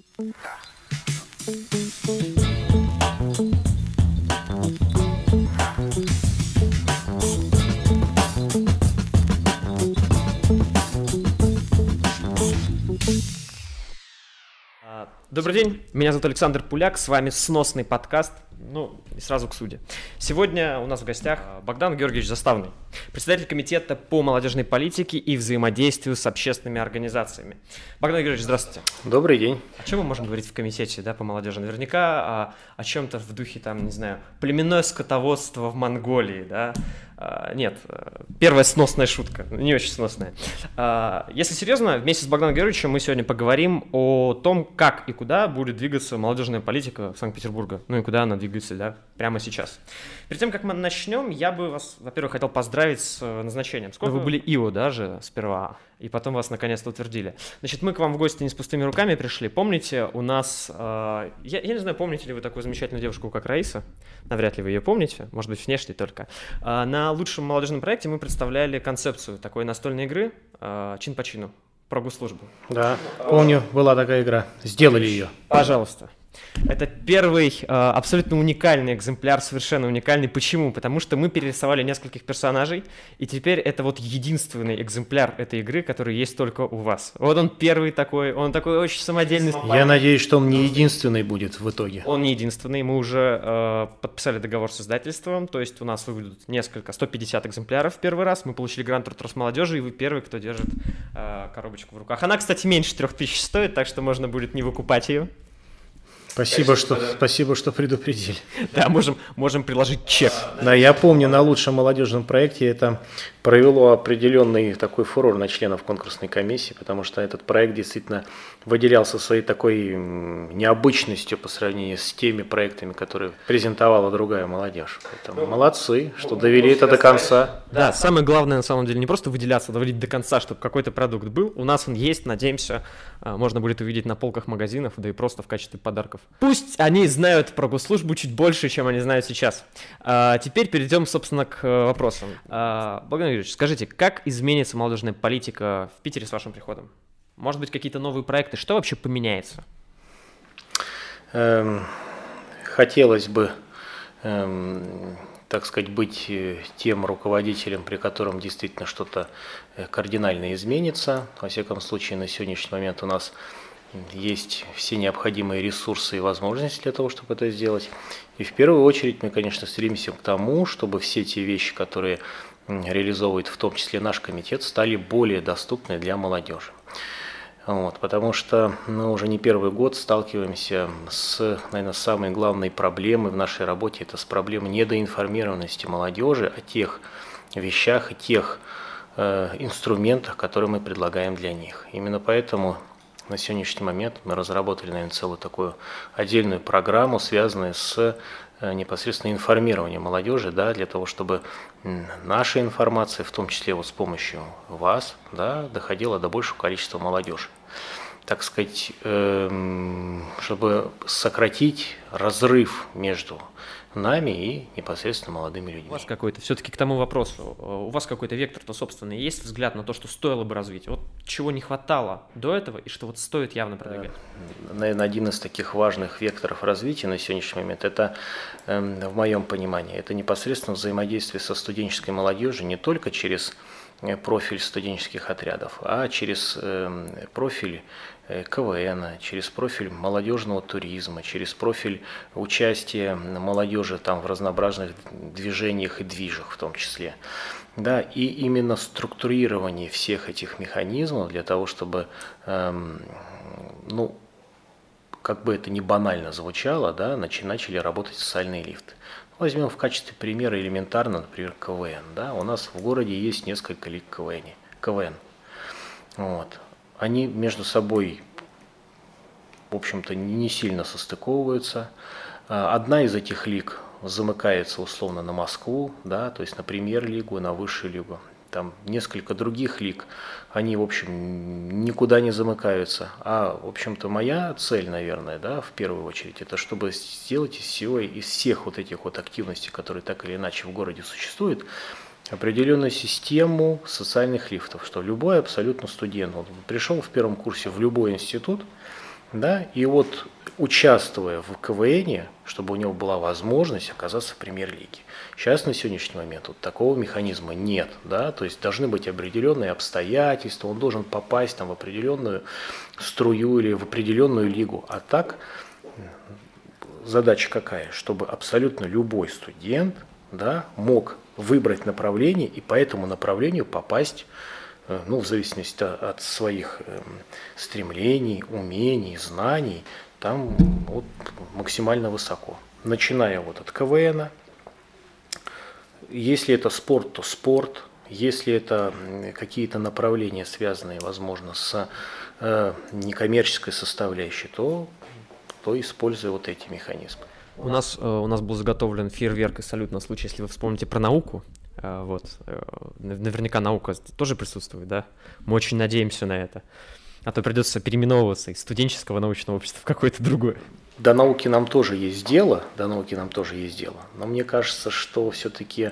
Thank you. Добрый день, меня зовут Александр Пуляк, с вами сносный подкаст, ну и сразу к суде. Сегодня у нас в гостях а, Богдан Георгиевич Заставный, председатель комитета по молодежной политике и взаимодействию с общественными организациями. Богдан Георгиевич, здравствуйте. Добрый день. О чем мы можем говорить в комитете да, по молодежи? Наверняка о, о чем-то в духе, там, не знаю, племенное скотоводство в Монголии, да, а, нет, э, первая сносная шутка, не очень сносная. А, если серьезно, вместе с Богданом Георгиевичем мы сегодня поговорим о том, как и куда будет двигаться молодежная политика Санкт-Петербурга, ну и куда она двигается, да, прямо сейчас. Перед тем, как мы начнем, я бы вас, во-первых, хотел поздравить с э, назначением. Сколько вы были ИО даже сперва, и потом вас наконец-то утвердили. Значит, мы к вам в гости не с пустыми руками пришли. Помните, у нас, э, я, я не знаю, помните ли вы такую замечательную девушку, как Раиса? Навряд ли вы ее помните, может быть, внешне только. Э, на лучшем молодежном проекте мы представляли концепцию такой настольной игры э, чин по чину про госслужбу. Да, помню, была такая игра. Сделали ее. Пожалуйста. Это первый э, абсолютно уникальный экземпляр, совершенно уникальный. Почему? Потому что мы перерисовали нескольких персонажей, и теперь это вот единственный экземпляр этой игры, который есть только у вас. Вот он первый такой, он такой очень самодельный. Я надеюсь, что он не единственный будет в итоге. Он не единственный, мы уже э, подписали договор с издательством, то есть у нас выйдут несколько, 150 экземпляров в первый раз, мы получили грант Рос молодежи, и вы первый, кто держит э, коробочку в руках. Она, кстати, меньше 3000 стоит, так что можно будет не выкупать ее. Спасибо, что, спасибо, что предупредили. Да, можем, можем приложить чек. Да, я помню, на лучшем молодежном проекте это провело определенный такой фурор на членов конкурсной комиссии, потому что этот проект действительно выделялся своей такой необычностью по сравнению с теми проектами, которые презентовала другая молодежь. Поэтому молодцы, что довели это до конца. Да, самое главное на самом деле не просто выделяться, а доводить до конца, чтобы какой-то продукт был. У нас он есть, надеемся, а, можно будет увидеть на полках магазинов, да и просто в качестве подарков. Пусть они знают про госслужбу чуть больше, чем они знают сейчас. А, теперь перейдем, собственно, к э, вопросам. А, Богдан Юрьевич, скажите, как изменится молодежная политика в Питере с вашим приходом? Может быть, какие-то новые проекты? Что вообще поменяется? Эм, хотелось бы эм, так сказать, быть э, тем руководителем, при котором действительно что-то э, кардинально изменится. Во всяком случае, на сегодняшний момент у нас есть все необходимые ресурсы и возможности для того, чтобы это сделать. И в первую очередь мы, конечно, стремимся к тому, чтобы все те вещи, которые реализовывает в том числе наш комитет, стали более доступны для молодежи. Вот, потому что мы уже не первый год сталкиваемся с, наверное, самой главной проблемой в нашей работе. Это с проблемой недоинформированности молодежи о тех вещах и тех э, инструментах, которые мы предлагаем для них. Именно поэтому на сегодняшний момент мы разработали, наверное, целую такую отдельную программу, связанную с Э, непосредственно информирование молодежи, да, для того, чтобы наша информация, в том числе вот с помощью вас, да, доходила до большего количества молодежи. Так сказать, эм, чтобы сократить разрыв между нами и непосредственно молодыми людьми. У вас какой-то, все-таки к тому вопросу, э, у вас какой-то вектор-то собственный, есть взгляд на то, что стоило бы развить? Вот чего не хватало до этого и что вот стоит явно продвигать? Наверное, один из таких важных векторов развития на сегодняшний момент, это, эм, в моем понимании, это непосредственно взаимодействие со студенческой молодежью не только через э, профиль студенческих отрядов, а через эм, профиль Э, КВН, через профиль молодежного туризма, через профиль участия молодежи там в разнообразных движениях и движах в том числе. Да, и именно структурирование всех этих механизмов для того, чтобы, эм, ну, как бы это ни банально звучало, да, начали работать социальные лифты. Возьмем в качестве примера элементарно, например, КВН. Да? У нас в городе есть несколько лиг КВН. КВН. Вот они между собой, в общем-то, не сильно состыковываются. А, одна из этих лиг замыкается условно на Москву, да, то есть на премьер-лигу, на высшую лигу. Там несколько других лиг, они, в общем, никуда не замыкаются. А, в общем-то, моя цель, наверное, да, в первую очередь, это чтобы сделать из всего, из всех вот этих вот активностей, которые так или иначе в городе существуют, определенную систему социальных лифтов, что любой абсолютно студент, он пришел в первом курсе в любой институт, Да? И вот участвуя в КВН, чтобы у него была возможность оказаться в премьер-лиге. Сейчас на сегодняшний момент вот такого механизма нет, да, то есть должны быть определенные обстоятельства, он должен попасть там в определенную струю или в определенную лигу, а так задача какая, чтобы абсолютно любой студент, да, мог выбрать направление и по этому направлению попасть э, ну, в зависимости от своих эм, стремлений, умений, знаний, там вот максимально высоко. Начиная вот от КВН, если это спорт, то спорт, если это какие-то направления, связанные, возможно, с э, некоммерческой составляющей, то, то используя вот эти механизмы. У нас, э, у нас был заготовлен фейерверк и салют на случай, если вы вспомните про науку. Э, вот. Э, наверняка наука тоже присутствует, да? Мы очень надеемся на это а то придется переименовываться из студенческого научного общества в какое-то другое. До науки нам тоже есть дело, до науки нам тоже есть дело. Но мне кажется, что все-таки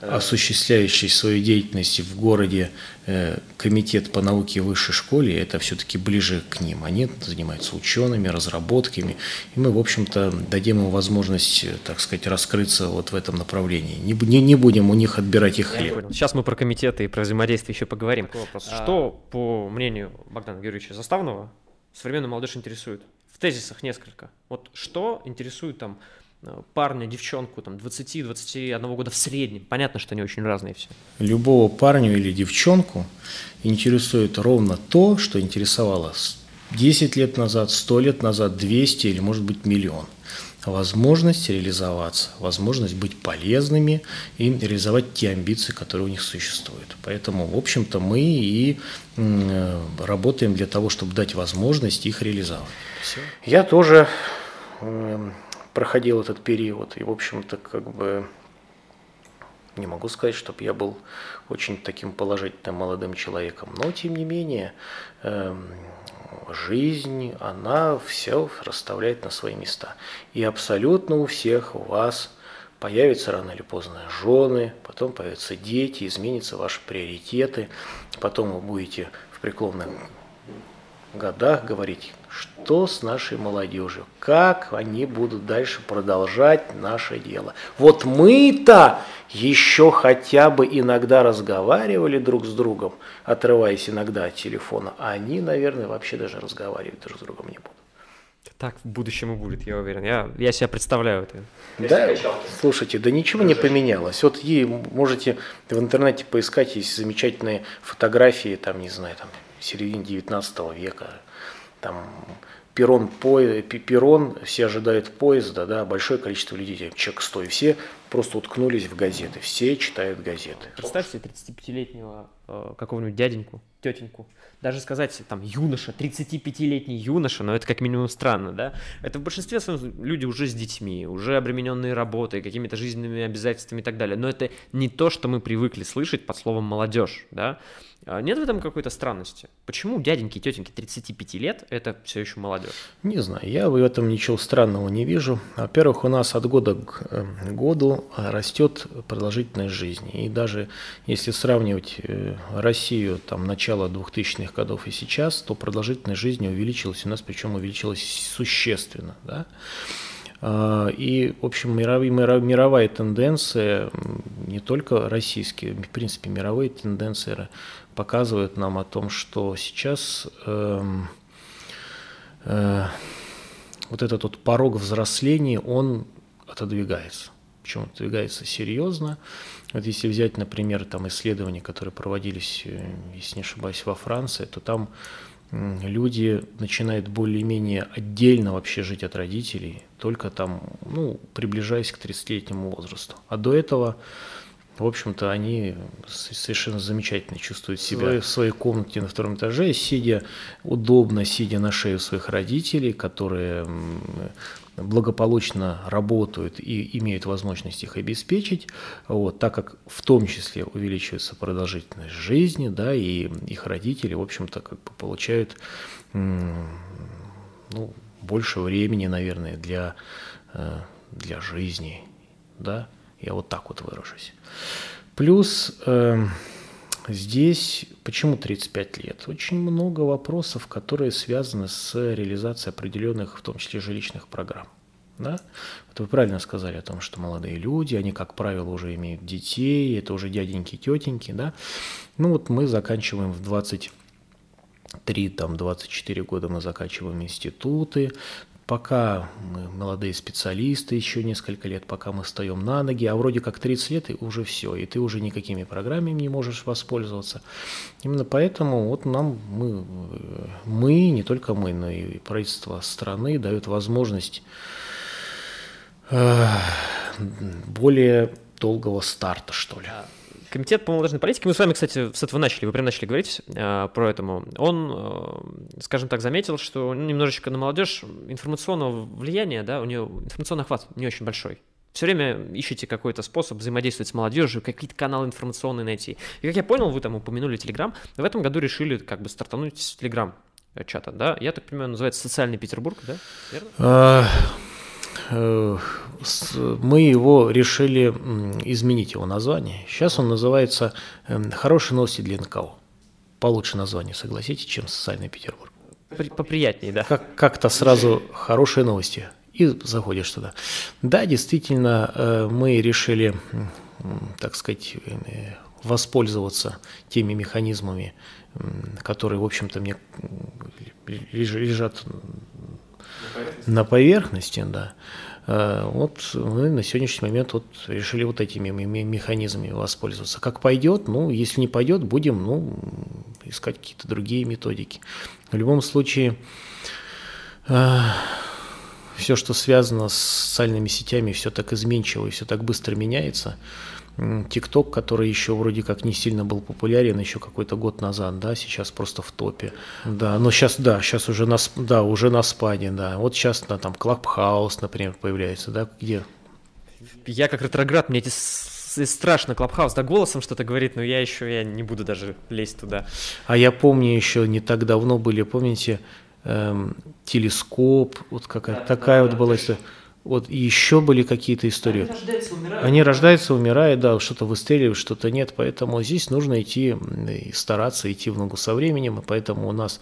осуществляющий свою деятельность в городе э, комитет по науке в высшей школе, это все-таки ближе к ним. Они занимаются учеными, разработками, и мы, в общем-то, дадим им возможность, э, так сказать, раскрыться вот в этом направлении. Не, не, не будем у них отбирать их хлеб. Сейчас мы про комитеты и про взаимодействие еще поговорим. Вопрос. А... Что, по мнению Богдана Георгиевича Заставного, современную молодежь интересует? в тезисах несколько. Вот что интересует там э, парня, девчонку, там, 20-21 года в среднем. Понятно, что они очень разные все. Любого парня или девчонку интересует ровно то, что интересовало 10 лет назад, 100 лет назад, 200 или, может быть, миллион. Возможность реализоваться, возможность быть полезными и реализовать те амбиции, которые у них существуют. Поэтому, в общем-то, мы и работаем для того, чтобы дать возможность их реализовать. Все. Я тоже проходил этот период, и, в общем-то, как бы не могу сказать, чтобы я был очень таким положительным молодым человеком, но, тем не менее, э, жизнь, она все расставляет на свои места. И абсолютно у всех у вас появятся рано или поздно жены, потом появятся дети, изменятся ваши приоритеты, потом вы будете в преклонных годах говорить, что с нашей молодежью, как они будут дальше продолжать наше дело. Вот мы-то еще хотя бы иногда разговаривали друг с другом, отрываясь иногда от телефона, а они, наверное, вообще даже разговаривать друг с другом не будут. Так в будущем и будет, я уверен. Я, я себя представляю это. Да, слушайте, да ничего не поменялось. Вот и можете в интернете поискать, есть замечательные фотографии, там, не знаю, там, середине 19 века, там перрон, по, перрон, все ожидают поезда, да, большое количество людей, человек 100, и все просто уткнулись в газеты, все читают газеты. Представьте 35-летнего э, какого-нибудь дяденьку, тетеньку, даже сказать там юноша, 35-летний юноша, но это как минимум странно, да? Это в большинстве своем люди уже с детьми, уже обремененные работой, какими-то жизненными обязательствами и так далее, но это не то, что мы привыкли слышать под словом молодежь, да? А нет в этом какой-то странности? Почему дяденьки и тетеньки 35 лет – это все еще молодежь? Не знаю, я в этом ничего странного не вижу. Во-первых, у нас от года к э, году растет продолжительность жизни. И даже если сравнивать э, Россию там, начала 2000-х годов и сейчас, то продолжительность жизни увеличилась у нас, причем увеличилась существенно. Да? А, и, в общем, мировая, тенденция, не только российские, в принципе, мировые тенденции показывают нам о том, что сейчас э, э, вот этот вот порог взросления, он отодвигается. Причем отодвигается серьезно. Вот если взять, например, там исследования, которые проводились, э, если не ошибаюсь, во Франции, то там люди начинают более-менее отдельно вообще жить от родителей, только там, ну, приближаясь к 30-летнему возрасту. А до этого в общем-то, они совершенно замечательно чувствуют себя в своей комнате на втором этаже, сидя удобно, сидя на шее своих родителей, которые благополучно работают и имеют возможность их обеспечить, вот, так как в том числе увеличивается продолжительность жизни, да, и их родители, в общем-то, как бы получают ну, больше времени, наверное, для, э, для жизни, да, я вот так вот выражусь. Плюс э, здесь почему 35 лет? Очень много вопросов, которые связаны с реализацией определенных, в том числе жилищных программ. Да? Вот вы правильно сказали о том, что молодые люди, они, как правило, уже имеют детей, это уже дяденьки, тетеньки, да. Ну вот мы заканчиваем в 23, там, 24 года мы заканчиваем институты, пока мы молодые специалисты, еще несколько лет, пока мы встаем на ноги, а вроде как 30 лет и уже все, и ты уже никакими программами не можешь воспользоваться. Именно поэтому вот нам мы, мы, не только мы, но и правительство страны дают возможность э, более долгого старта, что ли. Комитет по молодежной политике, мы с вами, кстати, с этого начали, вы прям начали говорить э, про этому. Он, э, скажем так, заметил, что немножечко на молодежь информационного влияния, да, у нее информационный охват не очень большой. Все время ищете какой-то способ взаимодействовать с молодежью, какие-то каналы информационные найти. И как я понял, вы там упомянули Телеграм, в этом году решили как бы стартануть с Телеграм чата, да? Я так понимаю, называется «Социальный Петербург», да? Верно? Мы его решили изменить его название. Сейчас он называется эм, «Хорошие новости для НКО». Получше название, согласитесь, чем «Социальный Петербург». Поприятнее, да. Как- как-то сразу «Хорошие новости» и заходишь туда. Да, действительно, э, мы решили, так сказать, воспользоваться теми механизмами, которые, в общем-то, мне лежат на поверхности, да. Э, вот мы на сегодняшний момент вот решили вот этими механизмами воспользоваться. Как пойдет, ну, если не пойдет, будем, ну, искать какие-то другие методики. В любом случае, э, все, что связано с социальными сетями, все так изменчиво и все так быстро меняется. TikTok, который еще вроде как не сильно был популярен еще какой-то год назад, да, сейчас просто в топе. Да, но сейчас, да, сейчас уже на, да, уже на спаде, да. Вот сейчас да, там Clubhouse, например, появляется, да, где... Я как ретроград, мне эти страшно Clubhouse, да, голосом что-то говорит, но я еще, я не буду даже лезть туда. А я помню еще не так давно были, помните, эм, телескоп, вот какая да, такая да, вот была история. Вот и еще были какие-то истории. Они рождаются, умирают. Они рождаются, умирают, да, что-то выстреливают, что-то нет. Поэтому здесь нужно идти и стараться идти в ногу со временем. И поэтому у нас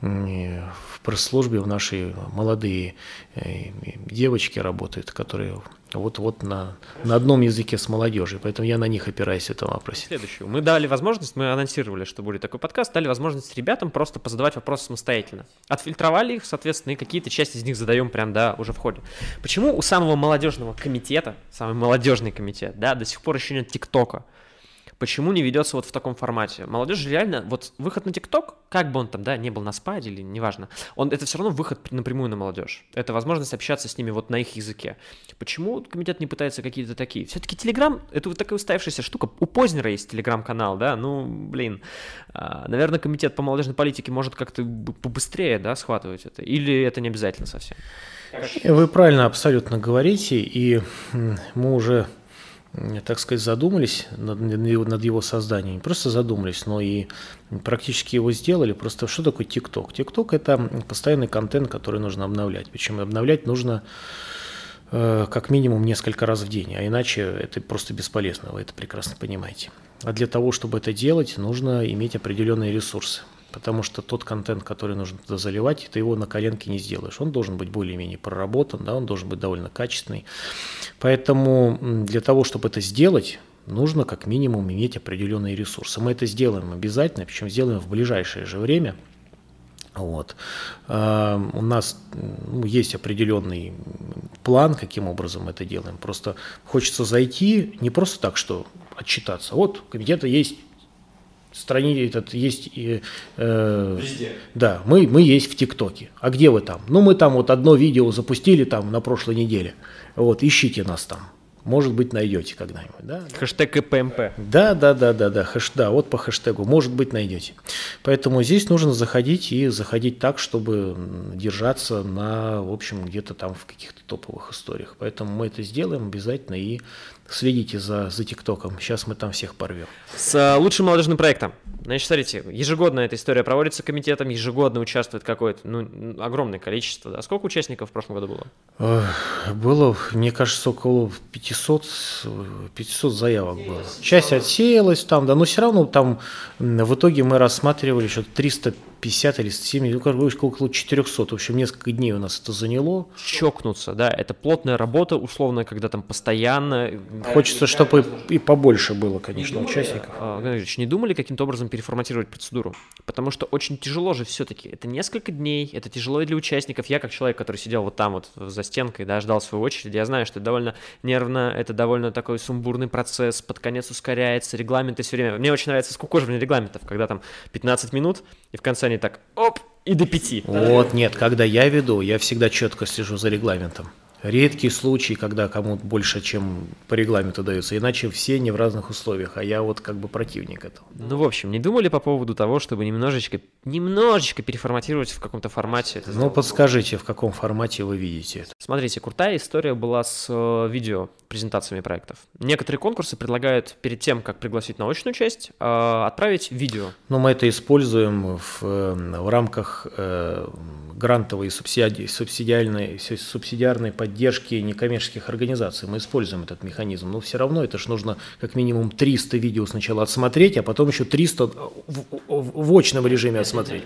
в пресс-службе в нашей молодые э, девочки работают, которые вот-вот на, на одном языке с молодежью, поэтому я на них опираюсь в этом вопросе. Следующее. Мы дали возможность, мы анонсировали, что будет такой подкаст, дали возможность ребятам просто позадавать вопросы самостоятельно. Отфильтровали их, соответственно, и какие-то части из них задаем прям, да, уже в ходе. Почему у самого молодежного комитета, самый молодежный комитет, да, до сих пор еще нет ТикТока? Почему не ведется вот в таком формате? Молодежь реально, вот выход на ТикТок, как бы он там, да, не был на спаде или неважно, он, это все равно выход напрямую на молодежь. Это возможность общаться с ними вот на их языке. Почему комитет не пытается какие-то такие? Все-таки Телеграм, это вот такая уставшаяся штука. У Познера есть Телеграм-канал, да, ну, блин. А, наверное, комитет по молодежной политике может как-то побыстрее, да, схватывать это. Или это не обязательно совсем? Вы правильно абсолютно говорите, и мы уже так сказать, задумались над, над его созданием. Не просто задумались, но и практически его сделали. Просто что такое ТикТок? ТикТок – это постоянный контент, который нужно обновлять. Причем обновлять нужно э, как минимум несколько раз в день, а иначе это просто бесполезно, вы это прекрасно понимаете. А для того, чтобы это делать, нужно иметь определенные ресурсы потому что тот контент, который нужно туда заливать, ты его на коленке не сделаешь. Он должен быть более-менее проработан, да, он должен быть довольно качественный. Поэтому для того, чтобы это сделать, нужно как минимум иметь определенные ресурсы. Мы это сделаем обязательно, причем сделаем в ближайшее же время. Вот. А, у нас ну, есть определенный план, каким образом мы это делаем. Просто хочется зайти не просто так, что отчитаться. Вот где-то есть стране этот есть и э, везде. Да, мы мы есть в ТикТоке. А где вы там? Ну мы там вот одно видео запустили там на прошлой неделе. Вот ищите нас там. Может быть, найдете когда-нибудь, да? Хэштег КПМП. Да, да, да, да, да, хэш, да, вот по хэштегу, может быть, найдете. Поэтому здесь нужно заходить и заходить так, чтобы держаться на, в общем, где-то там в каких-то топовых историях. Поэтому мы это сделаем обязательно и следите за, за ТикТоком. Сейчас мы там всех порвем. С э, лучшим молодежным проектом. Значит, смотрите, ежегодно эта история проводится комитетом, ежегодно участвует какое-то, ну, огромное количество. Да? Сколько участников в прошлом году было? Было, мне кажется, около 500 500, 500 заявок было. Часть отсеялась там, да, но все равно там в итоге мы рассматривали что-то 300 50 или 70, ну, около 400. В общем, несколько дней у нас это заняло. Чокнуться, да, это плотная работа, условно, когда там постоянно... Хочется, чтобы и побольше было, конечно, не участников. Думали, не думали каким-то образом переформатировать процедуру? Потому что очень тяжело же все-таки. Это несколько дней, это тяжело и для участников. Я, как человек, который сидел вот там вот за стенкой, да, ждал свою очередь, я знаю, что это довольно нервно, это довольно такой сумбурный процесс, под конец ускоряется, регламенты все время. Мне очень нравится скукоживание регламентов, когда там 15 минут, и в конце они так, оп, и до пяти. Вот, нет, когда я веду, я всегда четко слежу за регламентом. Редкий случай, когда кому-то больше, чем по регламенту дается, иначе все не в разных условиях, а я вот как бы противник этого. Ну, в общем, не думали по поводу того, чтобы немножечко, немножечко переформатировать в каком-то формате? Это ну, подскажите, в каком формате вы видите это? Смотрите, крутая история была с э, видео презентациями проектов. Некоторые конкурсы предлагают перед тем, как пригласить на очную часть, э, отправить видео. Ну, мы это используем в, э, в рамках грантовой субсиди, субсидиальной, субсидиарной поддержки некоммерческих организаций. Мы используем этот механизм. Но все равно это же нужно как минимум 300 видео сначала отсмотреть, а потом еще 300 в, в, в очном режиме отсмотреть.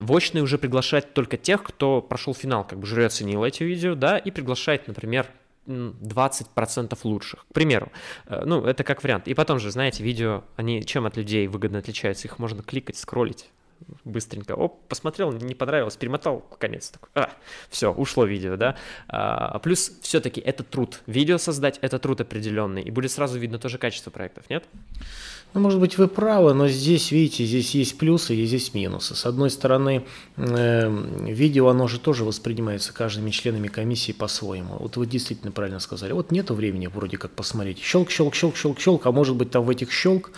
В очный уже приглашать только тех, кто прошел финал, как бы жюри оценило эти видео, да, и приглашать, например, 20% лучших. К примеру, э, ну, это как вариант. И потом же, знаете, видео, они чем от людей выгодно отличаются? Их можно кликать, скроллить быстренько, оп, посмотрел, не понравилось, перемотал, конец такой, а, все, ушло видео, да. А, плюс все-таки это труд, видео создать это труд определенный, и будет сразу видно тоже качество проектов, нет? Ну, может быть, вы правы, но здесь, видите, здесь есть плюсы и здесь минусы. С одной стороны, э, видео, оно же тоже воспринимается каждыми членами комиссии по-своему. Вот вы действительно правильно сказали. Вот нету времени вроде как посмотреть. Щелк, щелк, щелк, щелк, щелк, а может быть там в этих щелк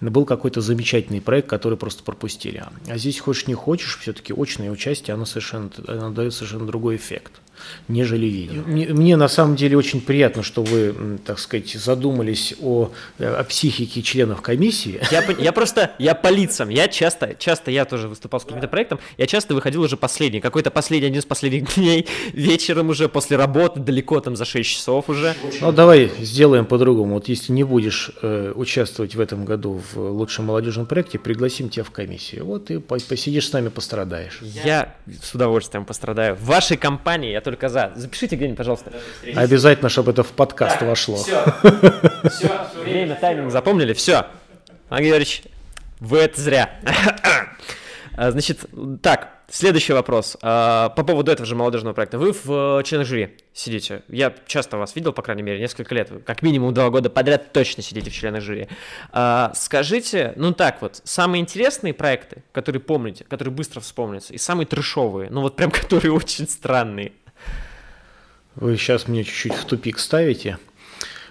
был какой-то замечательный проект, который просто пропустили. А здесь хочешь не хочешь, все-таки очное участие, оно совершенно, оно дает совершенно другой эффект нежели видео. Мне, мне на самом деле очень приятно, что вы, так сказать, задумались о, о психике членов комиссии. Я, я просто, я по лицам, я часто, часто я тоже выступал с каким-то проектом, я часто выходил уже последний, какой-то последний, один из последних дней, вечером уже, после работы, далеко там за 6 часов уже. Ну, давай сделаем по-другому. Вот если не будешь э, участвовать в этом году в лучшем молодежном проекте, пригласим тебя в комиссию. Вот и посидишь с нами, пострадаешь. Я с удовольствием пострадаю. В вашей компании я только за. Запишите где-нибудь, пожалуйста. Обязательно, чтобы это в подкаст так, вошло. Все. Все. Время, тайминг запомнили? Все. Андрей Георгиевич, вы это зря. А, значит, так, следующий вопрос. А, по поводу этого же молодежного проекта. Вы в э, членах жюри сидите. Я часто вас видел, по крайней мере, несколько лет. Как минимум два года подряд точно сидите в членах жюри. А, скажите, ну так вот, самые интересные проекты, которые помните, которые быстро вспомнятся, и самые трешовые, ну вот прям которые очень странные. Вы сейчас мне чуть-чуть в тупик ставите.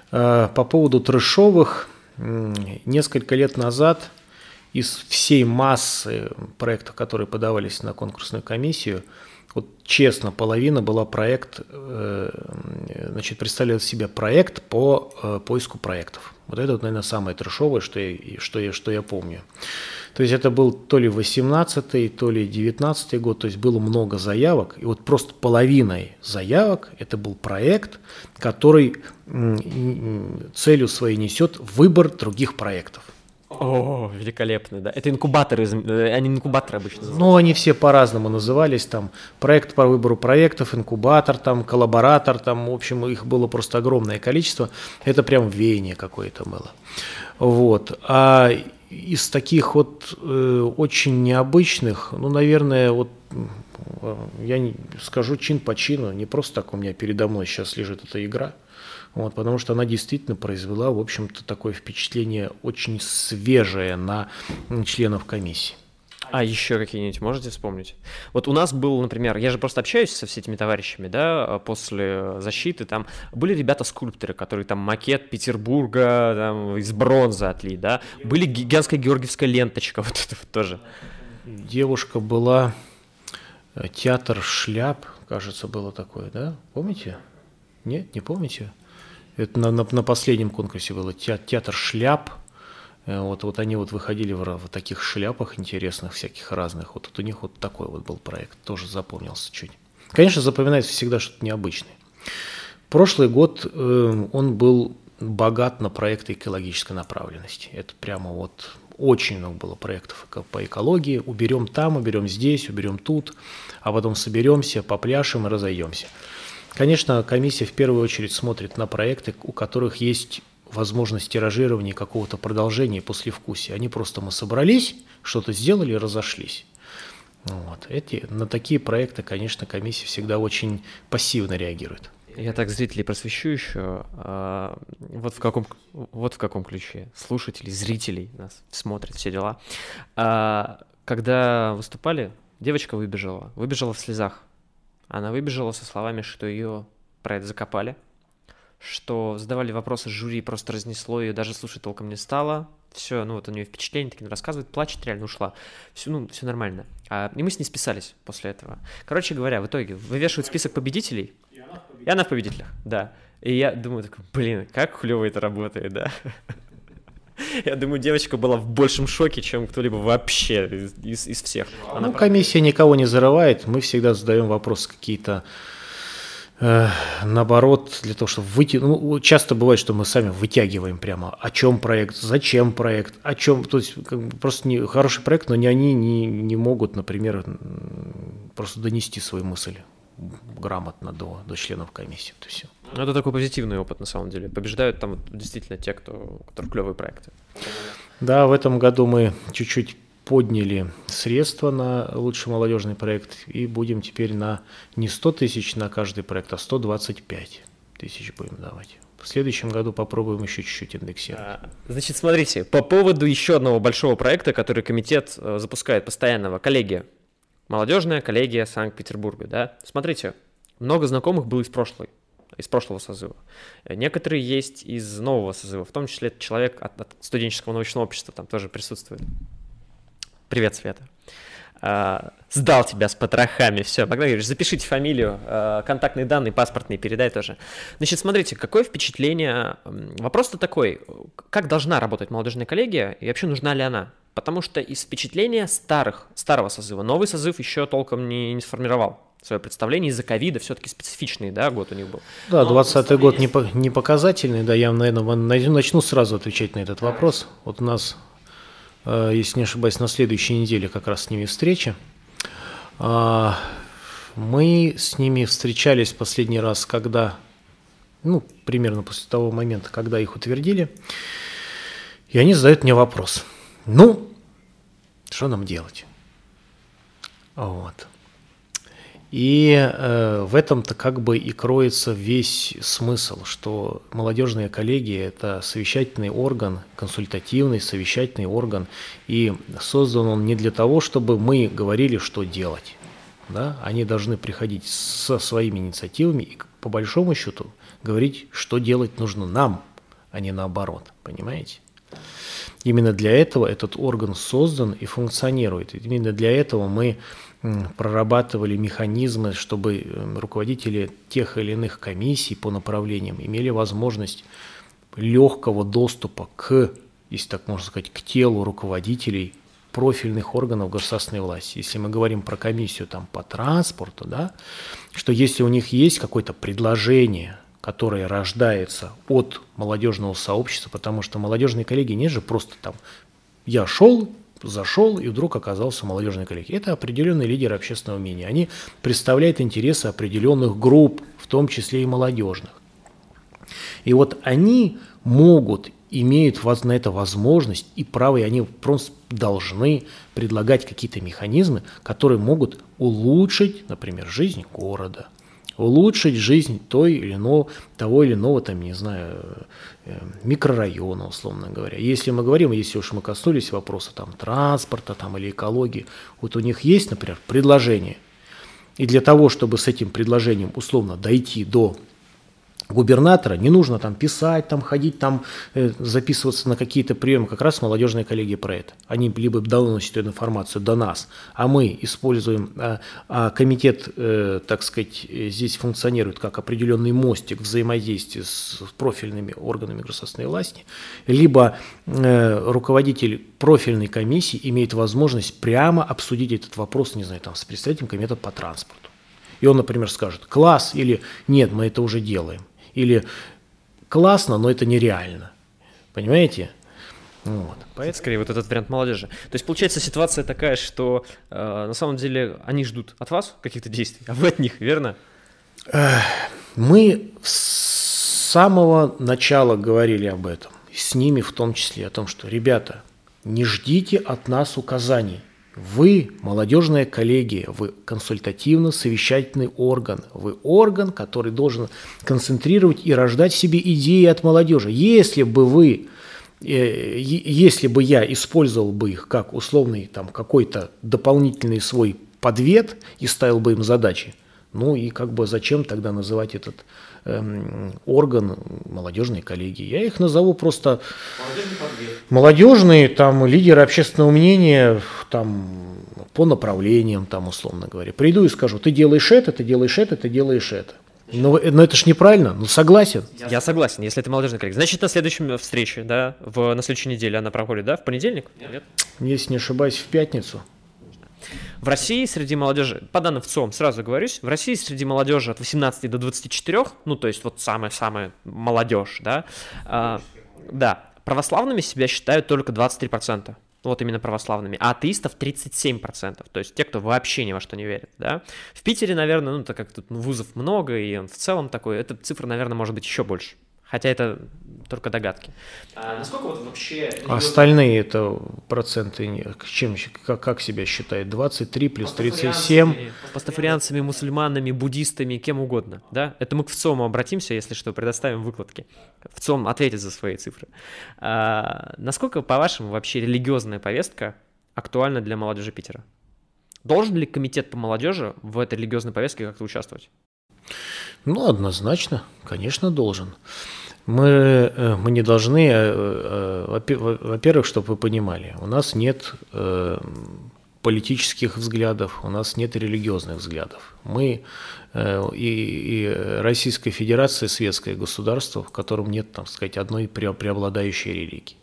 По поводу трешовых, несколько лет назад – из всей массы проектов, которые подавались на конкурсную комиссию, вот честно, половина была проект, э, значит, представлял себе проект по э, поиску проектов. Вот это, вот, наверное, самое трешовое, что я, что, я, что я помню. То есть это был то ли 18-й, то ли 19-й год, то есть было много заявок, и вот просто половиной заявок это был проект, который целью своей несет выбор других проектов. О, великолепно, да. Это инкубаторы, э, они инкубаторы обычно называются. Ну, они все по-разному назывались, там, проект по выбору проектов, инкубатор, там, коллаборатор, там, в общем, их было просто огромное количество. Это прям веяние какое-то было. Вот. А из таких вот э, очень необычных, ну, наверное, вот э, я не, скажу чин по чину, не просто так у меня передо мной сейчас лежит эта игра – вот, потому что она действительно произвела, в общем-то, такое впечатление очень свежее на членов комиссии. А еще какие-нибудь можете вспомнить? Вот у нас был, например, я же просто общаюсь со всеми товарищами, да, после защиты, там были ребята-скульпторы, которые там макет Петербурга там, из бронзы отли, да, были гигантская георгиевская ленточка, вот это вот тоже. Девушка была, э, театр шляп, кажется, было такое, да, помните? Нет, не помните? Это на, на, на последнем конкурсе было театр шляп. Э, вот, вот они вот выходили в, в таких шляпах интересных, всяких разных. Вот, вот у них вот такой вот был проект, тоже запомнился чуть. Конечно, запоминается всегда что-то необычное. Прошлый год э, он был богат на проекты экологической направленности. Это прямо вот очень много было проектов по экологии. Уберем там, уберем здесь, уберем тут, а потом соберемся, попляшем и разойдемся. Конечно, комиссия в первую очередь смотрит на проекты, у которых есть возможность тиражирования какого-то продолжения после вкуса. Они просто мы собрались, что-то сделали и разошлись. Вот. Эти, на такие проекты, конечно, комиссия всегда очень пассивно реагирует. Я так зрителей просвещу еще. А, вот в каком, вот в каком ключе слушателей, зрителей нас смотрят, все дела. А, когда выступали, девочка выбежала, выбежала в слезах. Она выбежала со словами, что ее про это закопали, что задавали вопросы жюри, просто разнесло ее, даже слушать толком не стало. Все, ну вот у нее впечатление такие рассказывает, плачет, реально ушла. Все, ну, все нормально. А, и мы с ней списались после этого. Короче говоря, в итоге вывешивают список победителей. И она в победителях, да. И я думаю, такой, блин, как клево это работает, да. Я думаю, девочка была в большем шоке, чем кто-либо вообще из, из, из всех. Она ну, комиссия никого не зарывает. Мы всегда задаем вопросы какие-то Э, наоборот, для того, чтобы выйти, ну, часто бывает, что мы сами вытягиваем прямо, о чем проект, зачем проект, о чем, то есть как бы, просто не, хороший проект, но не они не, не могут, например, просто донести свою мысль грамотно до, до членов комиссии. То есть, ну, это такой позитивный опыт, на самом деле. Побеждают там действительно те, кто, у которых клевые проекты. Да, в этом году мы чуть-чуть подняли средства на лучший молодежный проект и будем теперь на не 100 тысяч на каждый проект, а 125 тысяч будем давать. В следующем году попробуем еще чуть-чуть индексировать. А, значит, смотрите, по поводу еще одного большого проекта, который комитет э, запускает постоянного, коллегия. Молодежная коллегия Санкт-Петербурга, да. Смотрите, много знакомых было из прошлой, из прошлого созыва. Некоторые есть из нового созыва, в том числе человек от, от студенческого научного общества там тоже присутствует. Привет, Света. Uh, сдал тебя с потрохами, все. Богдан Юрьевич, запишите фамилию, uh, контактные данные, паспортные передай тоже. Значит, смотрите, какое впечатление... Вопрос-то такой, как должна работать молодежная коллегия и вообще нужна ли она? Потому что из впечатления старых, старого созыва, новый созыв еще толком не, не сформировал свое представление из-за ковида, все-таки специфичный, да, год у них был. Да, 20 год не, по, не показательный, да, я, наверное, начну сразу отвечать на этот вопрос. Вот у нас Э, если не ошибаюсь, на следующей неделе как раз с ними встреча. А, мы с ними встречались последний раз, когда, ну, примерно после того момента, когда их утвердили, и они задают мне вопрос. Ну, что нам делать? Вот. И э, в этом-то как бы и кроется весь смысл, что молодежная коллегия – это совещательный орган, консультативный совещательный орган, и создан он не для того, чтобы мы говорили, что делать. Да? Они должны приходить со своими инициативами и, по большому счету, говорить, что делать нужно нам, а не наоборот. Понимаете? Именно для этого этот орган создан и функционирует. Именно для этого мы прорабатывали механизмы, чтобы эм, руководители тех или иных комиссий по направлениям имели возможность легкого доступа к, если так можно сказать, к телу руководителей профильных органов государственной власти. Если мы говорим про комиссию там, по транспорту, да, что если у них есть какое-то предложение, которое рождается от молодежного сообщества, потому что молодежные коллеги не же просто там я шел, зашел и вдруг оказался в молодежной. Это определенные лидеры общественного мнения. Они представляют интересы определенных групп, в том числе и молодежных. И вот они могут, имеют на это возможность и право, и они просто должны предлагать какие-то механизмы, которые могут улучшить, например, жизнь города – улучшить жизнь той или иного, того или иного, там, не знаю, э, микрорайона, условно говоря. Если мы говорим, если уж мы коснулись вопроса там, транспорта там, или экологии, вот у них есть, например, предложение. И для того, чтобы с этим предложением условно дойти до губернатора, не нужно там писать, там ходить, там э, записываться на какие-то приемы. Как раз молодежные коллеги про это. Они либо доносят эту информацию до нас, а мы используем, а, а комитет, э, так сказать, здесь функционирует как определенный мостик взаимодействия с профильными органами государственной власти, либо э, руководитель профильной комиссии имеет возможность прямо обсудить этот вопрос, не знаю, там, с представителем комитета по транспорту. И он, например, скажет, класс или нет, мы это уже делаем. Или классно, но это нереально. Понимаете? Вот. Поэтому... Скорее, вот этот вариант молодежи. То есть, получается, ситуация такая, что э, на самом деле они ждут от вас каких-то действий, а вы от них, верно? Мы с самого начала говорили об этом, с ними в том числе, о том, что, ребята, не ждите от нас указаний. Вы молодежная коллегия, вы консультативно-совещательный орган, вы орган, который должен концентрировать и рождать в себе идеи от молодежи. Если бы вы, э, если бы я использовал бы их как условный там какой-то дополнительный свой подвет и ставил бы им задачи, ну и как бы зачем тогда называть этот орган молодежной коллегии? Я их назову просто молодежные, там лидеры общественного мнения там по направлениям, там условно говоря. Приду и скажу, ты делаешь это, ты делаешь это, ты делаешь это. Но, но это ж неправильно, ну согласен. Я согласен, если это молодежный коллега. Значит, на следующем встрече, да, в, на следующей неделе она проходит, да, в понедельник? Нет? Если не ошибаюсь, в пятницу. В России среди молодежи, по данным ВЦОМ, сразу говорюсь, в России среди молодежи от 18 до 24, ну, то есть вот самая-самая молодежь, да, а, да, православными себя считают только 23%. Вот именно православными, а атеистов 37%, то есть те, кто вообще ни во что не верит, да. В Питере, наверное, ну, так как тут вузов много, и он в целом такой, эта цифра, наверное, может быть еще больше. Хотя это только догадки. А насколько вот вообще... А остальные это проценты, чем, как, как себя считает? 23 плюс 37? Пастафарианцами, мусульманами, буддистами, кем угодно. Да? Это мы к ВЦОМу обратимся, если что, предоставим выкладки. ВЦОМ ответит за свои цифры. А, насколько, по-вашему, вообще религиозная повестка актуальна для молодежи Питера? Должен ли комитет по молодежи в этой религиозной повестке как-то участвовать? Ну, однозначно, конечно, должен. Мы, э, мы не должны, э, э, во-первых, чтобы вы понимали, у нас нет политических взглядов, у нас нет религиозных взглядов. Мы и, и Российская Федерация светское государство, в котором нет, там сказать, одной преобладающей религии.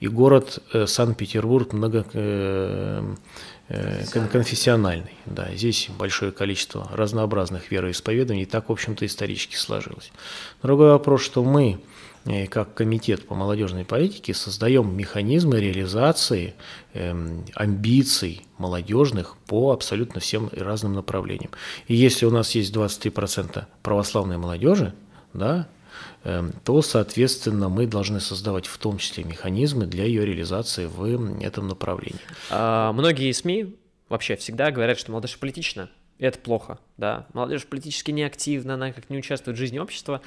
И город Санкт-Петербург много конфессиональный. Да, здесь большое количество разнообразных вероисповеданий, и так, в общем-то, исторически сложилось. Другой вопрос, что мы, э, как комитет по молодежной политике, создаем механизмы реализации эм, амбиций молодежных по абсолютно всем разным направлениям. И если у нас есть 23% православной молодежи, да, то, соответственно, мы должны создавать в том числе механизмы для ее реализации в этом направлении. А, многие СМИ вообще всегда говорят, что молодежь политична, и это плохо, да. Молодежь политически неактивна, она как не участвует в жизни общества.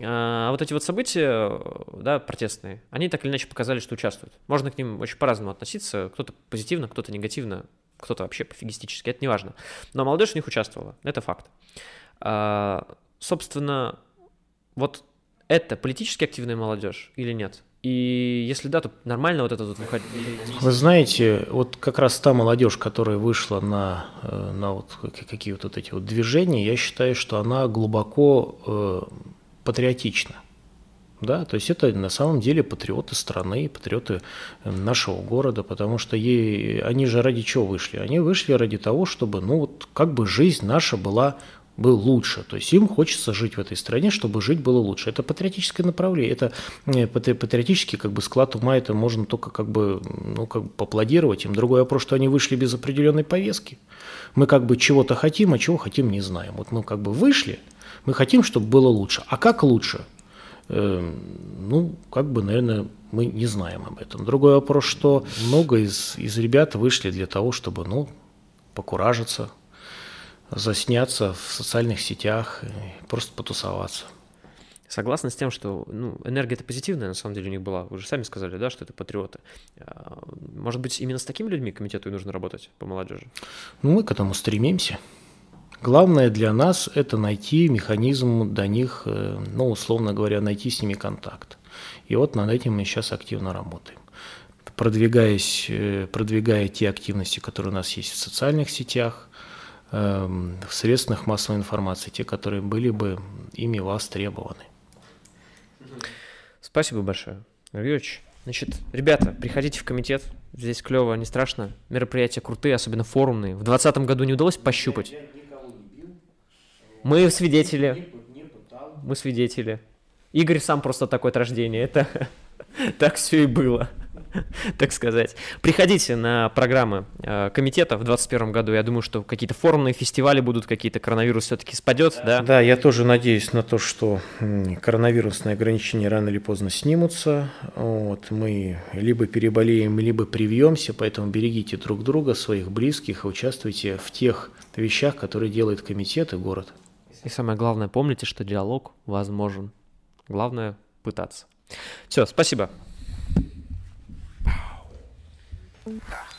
А вот эти вот события, да, протестные, они так или иначе показали, что участвуют. Можно к ним очень по-разному относиться, кто-то позитивно, кто-то негативно, кто-то вообще пофигистически, это не важно. Но молодежь в них участвовала, это факт. А, собственно, вот это политически активная молодежь или нет? И если да, то нормально вот это вот выходить? Вы знаете, вот как раз та молодежь, которая вышла на, э, на вот какие вот эти вот движения, я считаю, что она глубоко э, патриотична. Да, то есть это на самом деле патриоты страны, патриоты нашего города, потому что ей, они же ради чего вышли? Они вышли ради того, чтобы, ну вот, как бы жизнь наша была был лучше. То есть им хочется жить в этой стране, чтобы жить было лучше. Это патриотическое направление, это э, патриотический как бы склад ума, это можно только как бы, ну, как бы поаплодировать им. Другой вопрос, что они вышли без определенной повестки. Мы как бы чего-то хотим, а чего хотим не знаем. Вот мы как бы вышли, мы хотим, чтобы было лучше. А как лучше? Э, ну, как бы, наверное, мы не знаем об этом. Другой вопрос, что много из, из ребят вышли для того, чтобы, ну, покуражиться, засняться в социальных сетях, просто потусоваться. Согласна с тем, что ну, энергия это позитивная на самом деле у них была. Вы же сами сказали, да, что это патриоты. А, может быть, именно с такими людьми комитету и нужно работать по молодежи? Ну, мы к этому стремимся. Главное для нас – это найти механизм до них, э, ну, условно говоря, найти с ними контакт. И вот над этим мы сейчас активно работаем. Продвигаясь, э, продвигая те активности, которые у нас есть в социальных сетях, в средствах массовой информации, те, которые были бы ими востребованы. Спасибо большое, Юрьевич. Значит, ребята, приходите в комитет, здесь клево, не страшно, мероприятия крутые, особенно форумные. В 2020 году не удалось пощупать? Мы свидетели. Мы свидетели. Игорь сам просто такой от рождения. Это так все и было. так сказать. Приходите на программы э, комитета в 2021 году. Я думаю, что какие-то форумные фестивали будут, какие-то коронавирус все-таки спадет, да? Да, я тоже надеюсь на то, что коронавирусные ограничения рано или поздно снимутся. Вот, мы либо переболеем, либо привьемся, поэтому берегите друг друга, своих близких, и участвуйте в тех вещах, которые делает комитет и город. И самое главное, помните, что диалог возможен. Главное пытаться. Все, спасибо. Ah.